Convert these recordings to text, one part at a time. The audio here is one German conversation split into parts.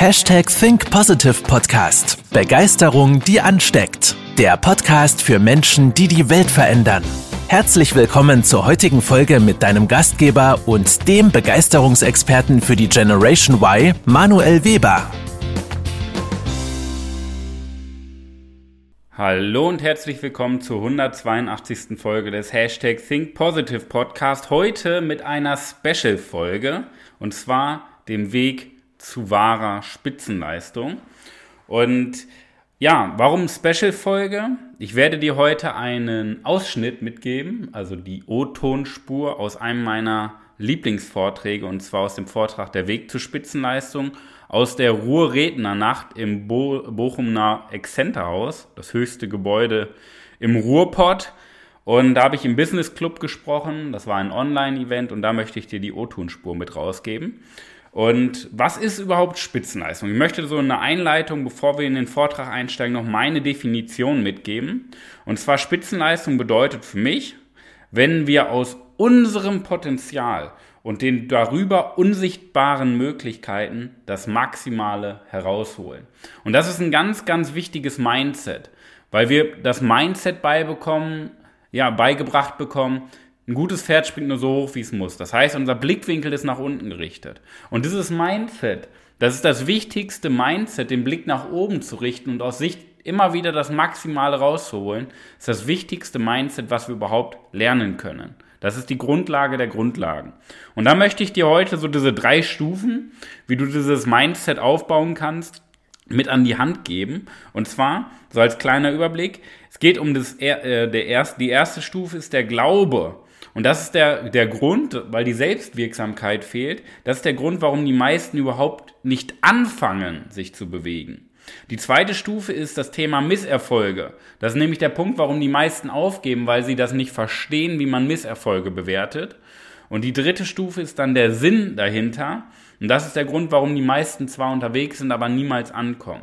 Hashtag Think Positive Podcast. Begeisterung, die ansteckt. Der Podcast für Menschen, die die Welt verändern. Herzlich willkommen zur heutigen Folge mit deinem Gastgeber und dem Begeisterungsexperten für die Generation Y, Manuel Weber. Hallo und herzlich willkommen zur 182. Folge des Hashtag Think Positive Podcast. Heute mit einer Special-Folge und zwar dem Weg zu wahrer Spitzenleistung. Und ja, warum Special-Folge? Ich werde dir heute einen Ausschnitt mitgeben, also die O-Tonspur aus einem meiner Lieblingsvorträge und zwar aus dem Vortrag Der Weg zur Spitzenleistung aus der Ruhrrednernacht im Bo Bochumer Exzenterhaus, das höchste Gebäude im Ruhrpott. Und da habe ich im Business Club gesprochen, das war ein Online-Event und da möchte ich dir die O-Tonspur mit rausgeben. Und was ist überhaupt Spitzenleistung? Ich möchte so eine Einleitung, bevor wir in den Vortrag einsteigen, noch meine Definition mitgeben. Und zwar Spitzenleistung bedeutet für mich, wenn wir aus unserem Potenzial und den darüber unsichtbaren Möglichkeiten das Maximale herausholen. Und das ist ein ganz, ganz wichtiges Mindset, weil wir das Mindset beibekommen, ja, beigebracht bekommen, ein gutes Pferd springt nur so hoch, wie es muss. Das heißt, unser Blickwinkel ist nach unten gerichtet. Und dieses Mindset, das ist das wichtigste Mindset, den Blick nach oben zu richten und aus Sicht immer wieder das Maximale rauszuholen, ist das wichtigste Mindset, was wir überhaupt lernen können. Das ist die Grundlage der Grundlagen. Und da möchte ich dir heute so diese drei Stufen, wie du dieses Mindset aufbauen kannst, mit an die Hand geben. Und zwar, so als kleiner Überblick, es geht um das, äh, der erst, die erste Stufe ist der Glaube. Und das ist der, der Grund, weil die Selbstwirksamkeit fehlt, das ist der Grund, warum die meisten überhaupt nicht anfangen, sich zu bewegen. Die zweite Stufe ist das Thema Misserfolge. Das ist nämlich der Punkt, warum die meisten aufgeben, weil sie das nicht verstehen, wie man Misserfolge bewertet. Und die dritte Stufe ist dann der Sinn dahinter. Und das ist der Grund, warum die meisten zwar unterwegs sind, aber niemals ankommen.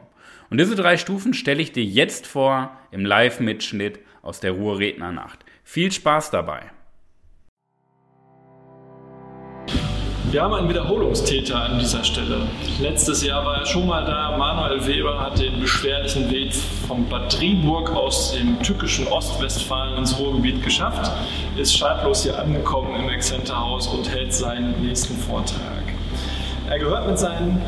Und diese drei Stufen stelle ich dir jetzt vor im Live-Mitschnitt aus der Ruhrrednernacht. Viel Spaß dabei! Wir haben einen Wiederholungstäter an dieser Stelle. Letztes Jahr war er schon mal da. Manuel Weber hat den beschwerlichen Weg von Bad Driburg aus dem tückischen Ostwestfalen ins Ruhrgebiet geschafft, ist schadlos hier angekommen im Exzenterhaus und hält seinen nächsten Vortrag. Er gehört mit seinen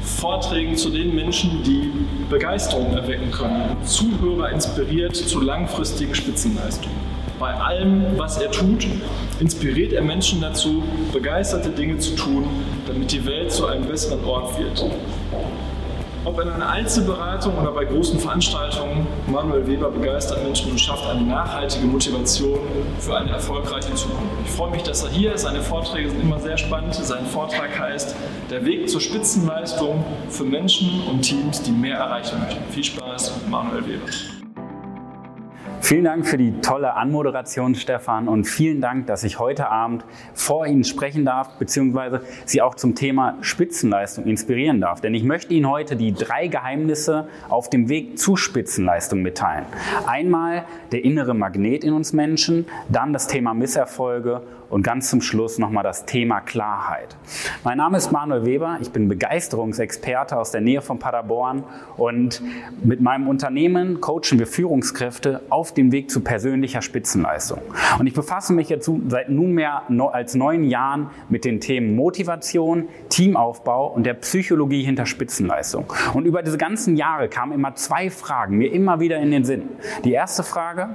Vorträgen zu den Menschen, die Begeisterung erwecken können, Zuhörer inspiriert zu langfristigen Spitzenleistungen. Bei allem, was er tut, inspiriert er Menschen dazu, begeisterte Dinge zu tun, damit die Welt zu einem besseren Ort wird. Ob in einer Einzelberatung oder bei großen Veranstaltungen, Manuel Weber begeistert Menschen und schafft eine nachhaltige Motivation für eine erfolgreiche Zukunft. Ich freue mich, dass er hier ist. Seine Vorträge sind immer sehr spannend. Sein Vortrag heißt Der Weg zur Spitzenleistung für Menschen und Teams, die mehr erreichen möchten. Viel Spaß Manuel Weber. Vielen Dank für die tolle Anmoderation, Stefan, und vielen Dank, dass ich heute Abend vor Ihnen sprechen darf, beziehungsweise Sie auch zum Thema Spitzenleistung inspirieren darf. Denn ich möchte Ihnen heute die drei Geheimnisse auf dem Weg zu Spitzenleistung mitteilen. Einmal der innere Magnet in uns Menschen, dann das Thema Misserfolge und ganz zum Schluss nochmal das Thema Klarheit. Mein Name ist Manuel Weber, ich bin Begeisterungsexperte aus der Nähe von Paderborn und mit meinem Unternehmen coachen wir Führungskräfte auf dem Weg zu persönlicher Spitzenleistung. Und ich befasse mich jetzt seit nunmehr als neun Jahren mit den Themen Motivation, Teamaufbau und der Psychologie hinter Spitzenleistung. Und über diese ganzen Jahre kamen immer zwei Fragen mir immer wieder in den Sinn. Die erste Frage,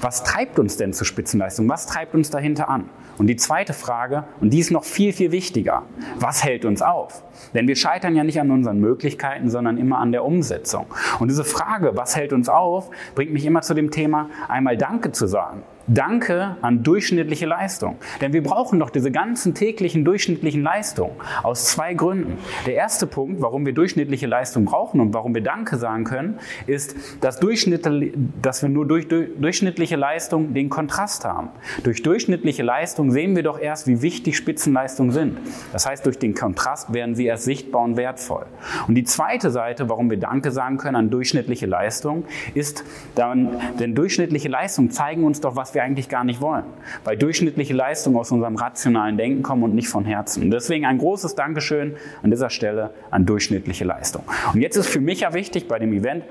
was treibt uns denn zur Spitzenleistung? Was treibt uns dahinter an? Und die zweite Frage, und die ist noch viel, viel wichtiger, was hält uns auf? Denn wir scheitern ja nicht an unseren Möglichkeiten, sondern immer an der Umsetzung. Und diese Frage, was hält uns auf, bringt mich immer zu dem Thema, einmal Danke zu sagen. Danke an durchschnittliche Leistung. Denn wir brauchen doch diese ganzen täglichen durchschnittlichen Leistungen aus zwei Gründen. Der erste Punkt, warum wir durchschnittliche Leistung brauchen und warum wir Danke sagen können, ist, dass, dass wir nur durch, durch durchschnittliche Leistung den Kontrast haben. Durch durchschnittliche Leistung sehen wir doch erst, wie wichtig Spitzenleistungen sind. Das heißt, durch den Kontrast werden sie erst sichtbar und wertvoll. Und die zweite Seite, warum wir Danke sagen können an durchschnittliche Leistung, ist, dann, denn durchschnittliche Leistungen zeigen uns doch, was wir eigentlich gar nicht wollen, weil durchschnittliche Leistungen aus unserem rationalen Denken kommen und nicht von Herzen. Und deswegen ein großes Dankeschön an dieser Stelle an durchschnittliche Leistung. Und jetzt ist für mich ja wichtig bei dem Event,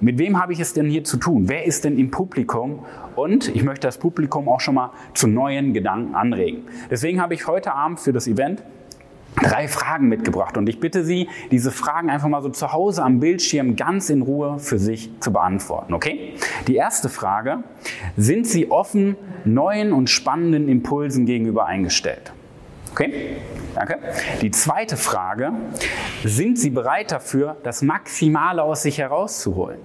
mit wem habe ich es denn hier zu tun? Wer ist denn im Publikum? Und ich möchte das Publikum auch schon mal zu neuen Gedanken anregen. Deswegen habe ich heute Abend für das Event drei Fragen mitgebracht und ich bitte Sie, diese Fragen einfach mal so zu Hause am Bildschirm ganz in Ruhe für sich zu beantworten, okay? Die erste Frage, sind Sie offen neuen und spannenden Impulsen gegenüber eingestellt? Okay, danke. Die zweite Frage, sind Sie bereit dafür, das Maximale aus sich herauszuholen?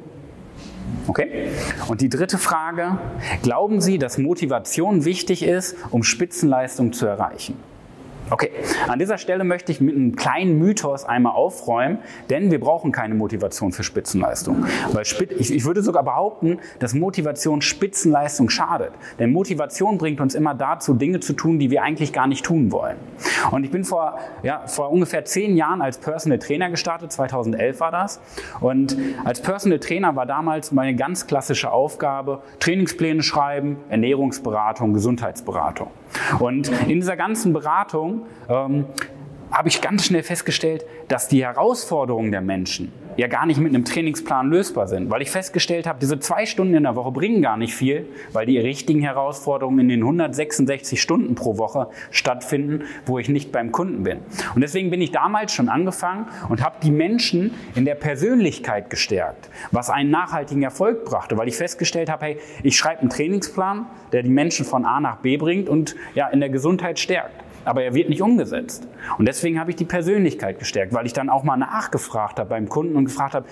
Okay? Und die dritte Frage, glauben Sie, dass Motivation wichtig ist, um Spitzenleistung zu erreichen? Okay, an dieser Stelle möchte ich mit einem kleinen Mythos einmal aufräumen, denn wir brauchen keine Motivation für Spitzenleistung. Weil ich würde sogar behaupten, dass Motivation Spitzenleistung schadet. Denn Motivation bringt uns immer dazu, Dinge zu tun, die wir eigentlich gar nicht tun wollen. Und ich bin vor, ja, vor ungefähr zehn Jahren als Personal Trainer gestartet, 2011 war das. Und als Personal Trainer war damals meine ganz klassische Aufgabe, Trainingspläne schreiben, Ernährungsberatung, Gesundheitsberatung. Und in dieser ganzen Beratung ähm, habe ich ganz schnell festgestellt, dass die Herausforderungen der Menschen ja gar nicht mit einem Trainingsplan lösbar sind, weil ich festgestellt habe, diese zwei Stunden in der Woche bringen gar nicht viel, weil die richtigen Herausforderungen in den 166 Stunden pro Woche stattfinden, wo ich nicht beim Kunden bin. Und deswegen bin ich damals schon angefangen und habe die Menschen in der Persönlichkeit gestärkt, was einen nachhaltigen Erfolg brachte, weil ich festgestellt habe, hey, ich schreibe einen Trainingsplan, der die Menschen von A nach B bringt und ja in der Gesundheit stärkt aber er wird nicht umgesetzt. Und deswegen habe ich die Persönlichkeit gestärkt, weil ich dann auch mal nachgefragt habe beim Kunden und gefragt habe,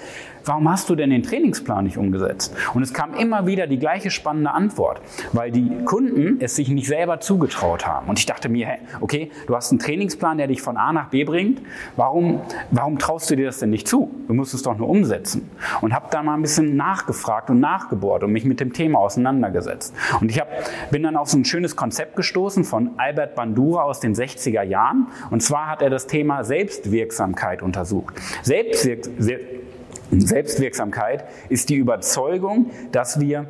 warum hast du denn den Trainingsplan nicht umgesetzt? Und es kam immer wieder die gleiche spannende Antwort, weil die Kunden es sich nicht selber zugetraut haben. Und ich dachte mir, hey, okay, du hast einen Trainingsplan, der dich von A nach B bringt, warum, warum traust du dir das denn nicht zu? Du musst es doch nur umsetzen. Und habe da mal ein bisschen nachgefragt und nachgebohrt und mich mit dem Thema auseinandergesetzt. Und ich hab, bin dann auf so ein schönes Konzept gestoßen von Albert Bandura aus den 60er Jahren. Und zwar hat er das Thema Selbstwirksamkeit untersucht. Selbstwirk Selbstwirksamkeit ist die Überzeugung, dass wir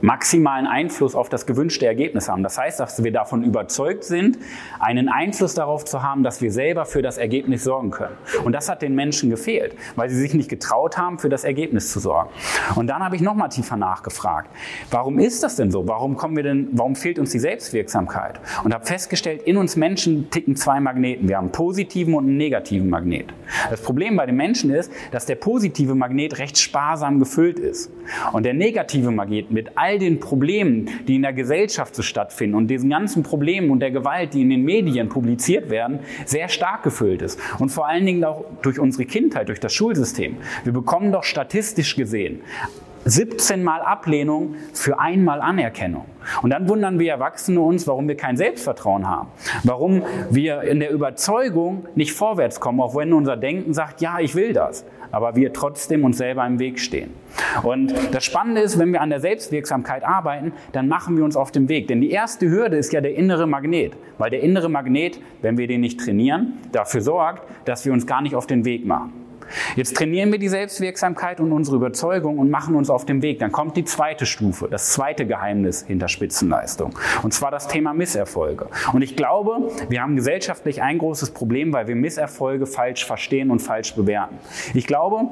maximalen Einfluss auf das gewünschte Ergebnis haben. Das heißt, dass wir davon überzeugt sind, einen Einfluss darauf zu haben, dass wir selber für das Ergebnis sorgen können. Und das hat den Menschen gefehlt, weil sie sich nicht getraut haben, für das Ergebnis zu sorgen. Und dann habe ich nochmal tiefer nachgefragt, warum ist das denn so? Warum kommen wir denn, warum fehlt uns die Selbstwirksamkeit? Und habe festgestellt, in uns Menschen ticken zwei Magneten. Wir haben einen positiven und einen negativen Magnet. Das Problem bei den Menschen ist, dass der positive Magnet recht sparsam gefüllt ist. Und der negative Magnet mit all all den Problemen, die in der Gesellschaft so stattfinden und diesen ganzen Problemen und der Gewalt, die in den Medien publiziert werden, sehr stark gefüllt ist. Und vor allen Dingen auch durch unsere Kindheit, durch das Schulsystem. Wir bekommen doch statistisch gesehen 17 Mal Ablehnung für einmal Anerkennung. Und dann wundern wir Erwachsene uns, warum wir kein Selbstvertrauen haben. Warum wir in der Überzeugung nicht vorwärts kommen, auch wenn unser Denken sagt, ja, ich will das. Aber wir trotzdem uns selber im Weg stehen. Und das Spannende ist, wenn wir an der Selbstwirksamkeit arbeiten, dann machen wir uns auf dem Weg. Denn die erste Hürde ist ja der innere Magnet. Weil der innere Magnet, wenn wir den nicht trainieren, dafür sorgt, dass wir uns gar nicht auf den Weg machen. Jetzt trainieren wir die Selbstwirksamkeit und unsere Überzeugung und machen uns auf den Weg. Dann kommt die zweite Stufe, das zweite Geheimnis hinter Spitzenleistung. Und zwar das Thema Misserfolge. Und ich glaube, wir haben gesellschaftlich ein großes Problem, weil wir Misserfolge falsch verstehen und falsch bewerten. Ich glaube,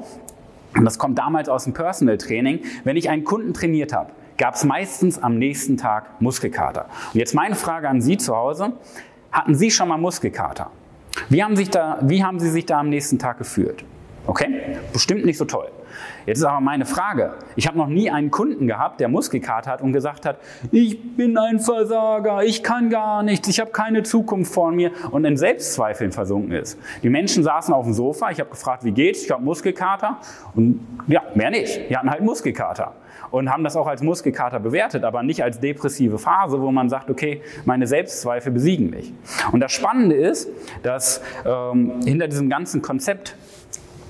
und das kommt damals aus dem Personal Training, wenn ich einen Kunden trainiert habe, gab es meistens am nächsten Tag Muskelkater. Und jetzt meine Frage an Sie zu Hause. Hatten Sie schon mal Muskelkater? Wie haben, sich da, wie haben Sie sich da am nächsten Tag gefühlt? Okay? Bestimmt nicht so toll. Jetzt ist aber meine Frage. Ich habe noch nie einen Kunden gehabt, der Muskelkater hat und gesagt hat, ich bin ein Versager, ich kann gar nichts, ich habe keine Zukunft vor mir und in Selbstzweifeln versunken ist. Die Menschen saßen auf dem Sofa, ich habe gefragt, wie geht's? Ich habe Muskelkater und ja, mehr nicht. Die hatten halt Muskelkater und haben das auch als Muskelkater bewertet, aber nicht als depressive Phase, wo man sagt, okay, meine Selbstzweifel besiegen mich. Und das Spannende ist, dass ähm, hinter diesem ganzen Konzept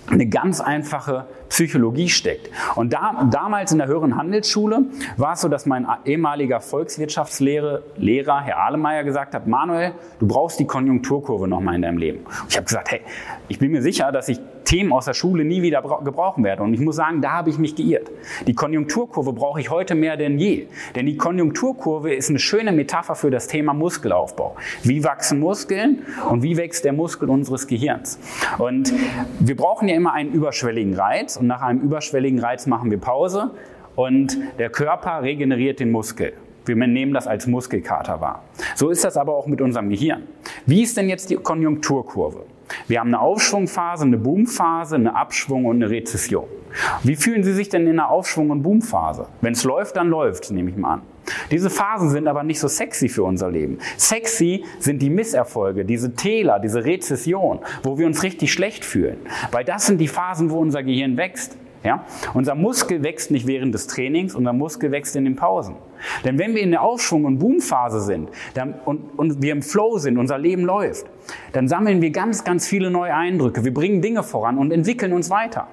eine ganz einfache Psychologie steckt. Und da, damals in der höheren Handelsschule war es so, dass mein ehemaliger Volkswirtschaftslehrer, Lehrer, Herr Ahlemeyer, gesagt hat, Manuel, du brauchst die Konjunkturkurve nochmal in deinem Leben. Und ich habe gesagt, hey, ich bin mir sicher, dass ich Themen aus der Schule nie wieder gebrauchen werde. Und ich muss sagen, da habe ich mich geirrt. Die Konjunkturkurve brauche ich heute mehr denn je. Denn die Konjunkturkurve ist eine schöne Metapher für das Thema Muskelaufbau. Wie wachsen Muskeln und wie wächst der Muskel unseres Gehirns? Und wir brauchen ja immer einen überschwelligen Reiz und nach einem überschwelligen Reiz machen wir Pause und der Körper regeneriert den Muskel. Wir nehmen das als Muskelkater wahr. So ist das aber auch mit unserem Gehirn. Wie ist denn jetzt die Konjunkturkurve? Wir haben eine Aufschwungphase, eine Boomphase, eine Abschwung und eine Rezession. Wie fühlen Sie sich denn in einer Aufschwung- und Boomphase? Wenn es läuft, dann läuft nehme ich mal an. Diese Phasen sind aber nicht so sexy für unser Leben. Sexy sind die Misserfolge, diese Täler, diese Rezession, wo wir uns richtig schlecht fühlen. Weil das sind die Phasen, wo unser Gehirn wächst. Ja? Unser Muskel wächst nicht während des Trainings, unser Muskel wächst in den Pausen. Denn wenn wir in der Aufschwung- und Boomphase sind dann, und, und wir im Flow sind, unser Leben läuft, dann sammeln wir ganz, ganz viele neue Eindrücke. Wir bringen Dinge voran und entwickeln uns weiter.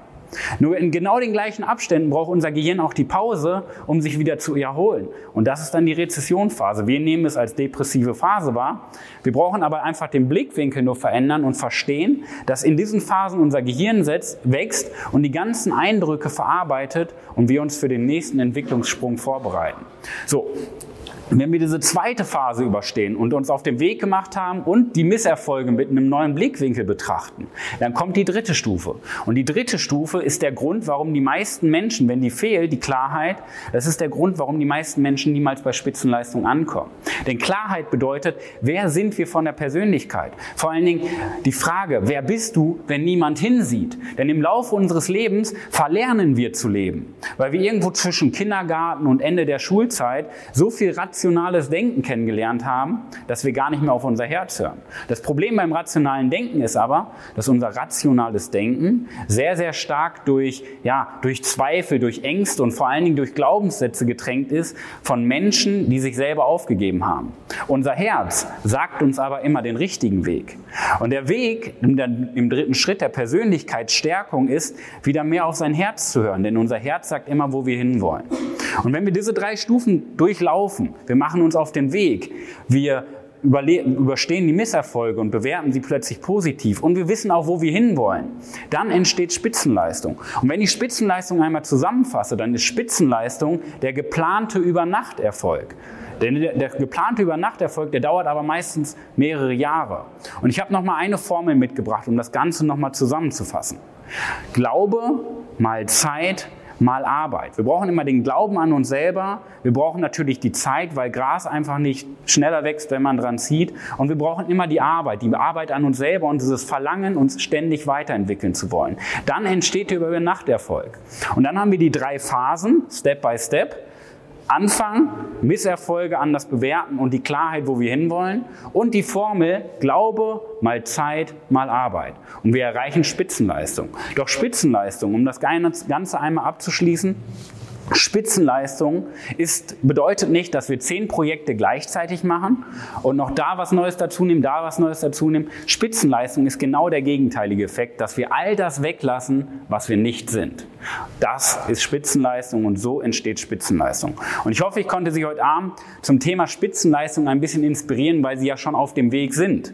Nur in genau den gleichen Abständen braucht unser Gehirn auch die Pause, um sich wieder zu erholen. Und das ist dann die Rezessionsphase. Wir nehmen es als depressive Phase wahr. Wir brauchen aber einfach den Blickwinkel nur verändern und verstehen, dass in diesen Phasen unser Gehirn setzt, wächst und die ganzen Eindrücke verarbeitet und wir uns für den nächsten Entwicklungssprung vorbereiten. So, wenn wir diese zweite Phase überstehen und uns auf den Weg gemacht haben und die Misserfolge mit einem neuen Blickwinkel betrachten, dann kommt die dritte Stufe. Und die dritte Stufe ist der Grund, warum die meisten Menschen, wenn die fehlt, die Klarheit, das ist der Grund, warum die meisten Menschen niemals bei Spitzenleistung ankommen. Denn Klarheit bedeutet, wer sind wir von der Persönlichkeit? Vor allen Dingen die Frage, wer bist du, wenn niemand hinsieht? Denn im Laufe unseres Lebens verlernen wir zu leben, weil wir irgendwo zwischen Kindergarten und Ende der Schulzeit so viel Rat rationales Denken kennengelernt haben, dass wir gar nicht mehr auf unser Herz hören. Das Problem beim rationalen Denken ist aber, dass unser rationales Denken sehr, sehr stark durch, ja, durch Zweifel, durch Ängste und vor allen Dingen durch Glaubenssätze getränkt ist von Menschen, die sich selber aufgegeben haben. Unser Herz sagt uns aber immer den richtigen Weg. Und der Weg im dritten Schritt der Persönlichkeitsstärkung ist, wieder mehr auf sein Herz zu hören, denn unser Herz sagt immer, wo wir hinwollen. Und wenn wir diese drei Stufen durchlaufen, wir machen uns auf den Weg, wir überstehen die Misserfolge und bewerten sie plötzlich positiv und wir wissen auch, wo wir hinwollen, dann entsteht Spitzenleistung. Und wenn ich Spitzenleistung einmal zusammenfasse, dann ist Spitzenleistung der geplante Übernachterfolg. Denn der, geplante Übernachterfolg, der dauert aber meistens mehrere Jahre. Und ich habe noch mal eine Formel mitgebracht, um das Ganze noch mal zusammenzufassen. Glaube mal Zeit mal Arbeit. Wir brauchen immer den Glauben an uns selber. Wir brauchen natürlich die Zeit, weil Gras einfach nicht schneller wächst, wenn man dran zieht. Und wir brauchen immer die Arbeit, die Arbeit an uns selber und dieses Verlangen, uns ständig weiterentwickeln zu wollen. Dann entsteht der Übernachterfolg. Und dann haben wir die drei Phasen, Step by Step. Anfang, Misserfolge anders bewerten und die Klarheit, wo wir hinwollen. Und die Formel Glaube mal Zeit mal Arbeit. Und wir erreichen Spitzenleistung. Doch Spitzenleistung, um das Ganze einmal abzuschließen, Spitzenleistung ist, bedeutet nicht, dass wir zehn Projekte gleichzeitig machen und noch da was Neues dazu nehmen, da was Neues dazu nehmen. Spitzenleistung ist genau der gegenteilige Effekt, dass wir all das weglassen, was wir nicht sind. Das ist Spitzenleistung und so entsteht Spitzenleistung. Und ich hoffe, ich konnte Sie heute Abend zum Thema Spitzenleistung ein bisschen inspirieren, weil Sie ja schon auf dem Weg sind.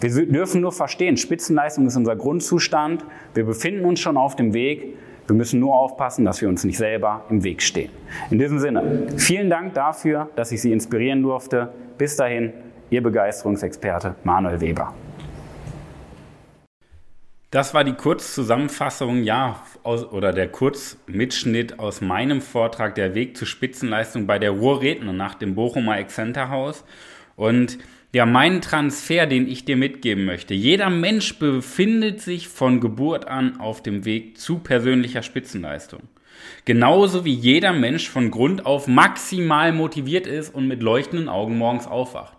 Wir dürfen nur verstehen, Spitzenleistung ist unser Grundzustand. Wir befinden uns schon auf dem Weg. Wir müssen nur aufpassen, dass wir uns nicht selber im Weg stehen. In diesem Sinne, vielen Dank dafür, dass ich Sie inspirieren durfte. Bis dahin, Ihr Begeisterungsexperte Manuel Weber. Das war die Kurzzusammenfassung, ja, aus, oder der Kurzmitschnitt aus meinem Vortrag Der Weg zur Spitzenleistung bei der Ruhrrednernacht im Bochumer Exzenterhaus. Und ja, mein Transfer, den ich dir mitgeben möchte. Jeder Mensch befindet sich von Geburt an auf dem Weg zu persönlicher Spitzenleistung. Genauso wie jeder Mensch von Grund auf maximal motiviert ist und mit leuchtenden Augen morgens aufwacht.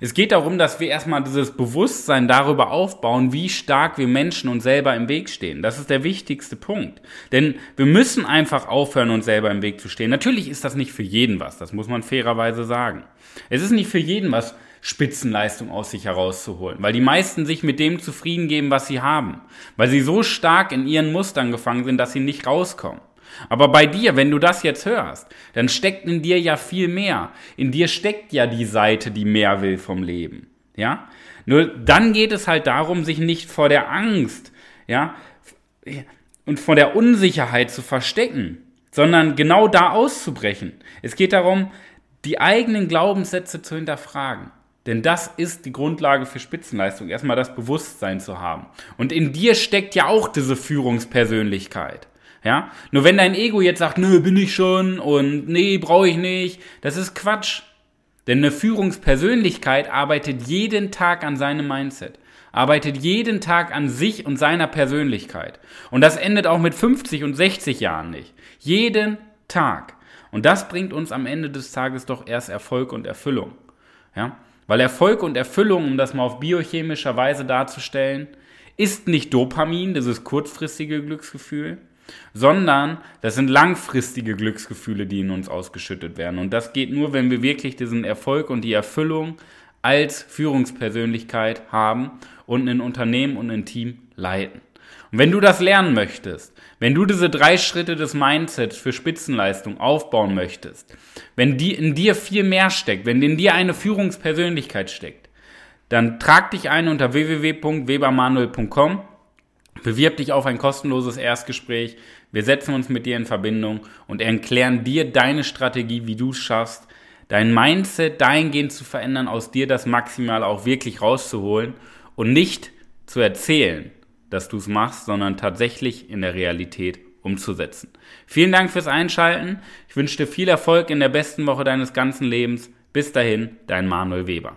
Es geht darum, dass wir erstmal dieses Bewusstsein darüber aufbauen, wie stark wir Menschen uns selber im Weg stehen. Das ist der wichtigste Punkt. Denn wir müssen einfach aufhören, uns selber im Weg zu stehen. Natürlich ist das nicht für jeden was, das muss man fairerweise sagen. Es ist nicht für jeden was, Spitzenleistung aus sich herauszuholen, weil die meisten sich mit dem zufrieden geben, was sie haben, weil sie so stark in ihren Mustern gefangen sind, dass sie nicht rauskommen. Aber bei dir, wenn du das jetzt hörst, dann steckt in dir ja viel mehr. In dir steckt ja die Seite, die mehr will vom Leben. Ja? Nur dann geht es halt darum, sich nicht vor der Angst, ja, und vor der Unsicherheit zu verstecken, sondern genau da auszubrechen. Es geht darum, die eigenen Glaubenssätze zu hinterfragen. Denn das ist die Grundlage für Spitzenleistung, erstmal das Bewusstsein zu haben. Und in dir steckt ja auch diese Führungspersönlichkeit. Ja? Nur wenn dein Ego jetzt sagt, nö, bin ich schon und nee, brauche ich nicht, das ist Quatsch. Denn eine Führungspersönlichkeit arbeitet jeden Tag an seinem Mindset, arbeitet jeden Tag an sich und seiner Persönlichkeit. Und das endet auch mit 50 und 60 Jahren nicht. Jeden Tag. Und das bringt uns am Ende des Tages doch erst Erfolg und Erfüllung. Ja? Weil Erfolg und Erfüllung, um das mal auf biochemischer Weise darzustellen, ist nicht Dopamin, dieses kurzfristige Glücksgefühl, sondern das sind langfristige Glücksgefühle, die in uns ausgeschüttet werden. Und das geht nur, wenn wir wirklich diesen Erfolg und die Erfüllung als Führungspersönlichkeit haben und ein Unternehmen und ein Team leiten. Und wenn du das lernen möchtest, wenn du diese drei Schritte des Mindsets für Spitzenleistung aufbauen möchtest, wenn die in dir viel mehr steckt, wenn in dir eine Führungspersönlichkeit steckt, dann trag dich ein unter www.webermanuel.com, bewirb dich auf ein kostenloses Erstgespräch, wir setzen uns mit dir in Verbindung und erklären dir deine Strategie, wie du es schaffst, dein Mindset dahingehend zu verändern, aus dir das maximal auch wirklich rauszuholen und nicht zu erzählen, dass du es machst, sondern tatsächlich in der Realität umzusetzen. Vielen Dank fürs Einschalten. Ich wünsche dir viel Erfolg in der besten Woche deines ganzen Lebens. Bis dahin, dein Manuel Weber.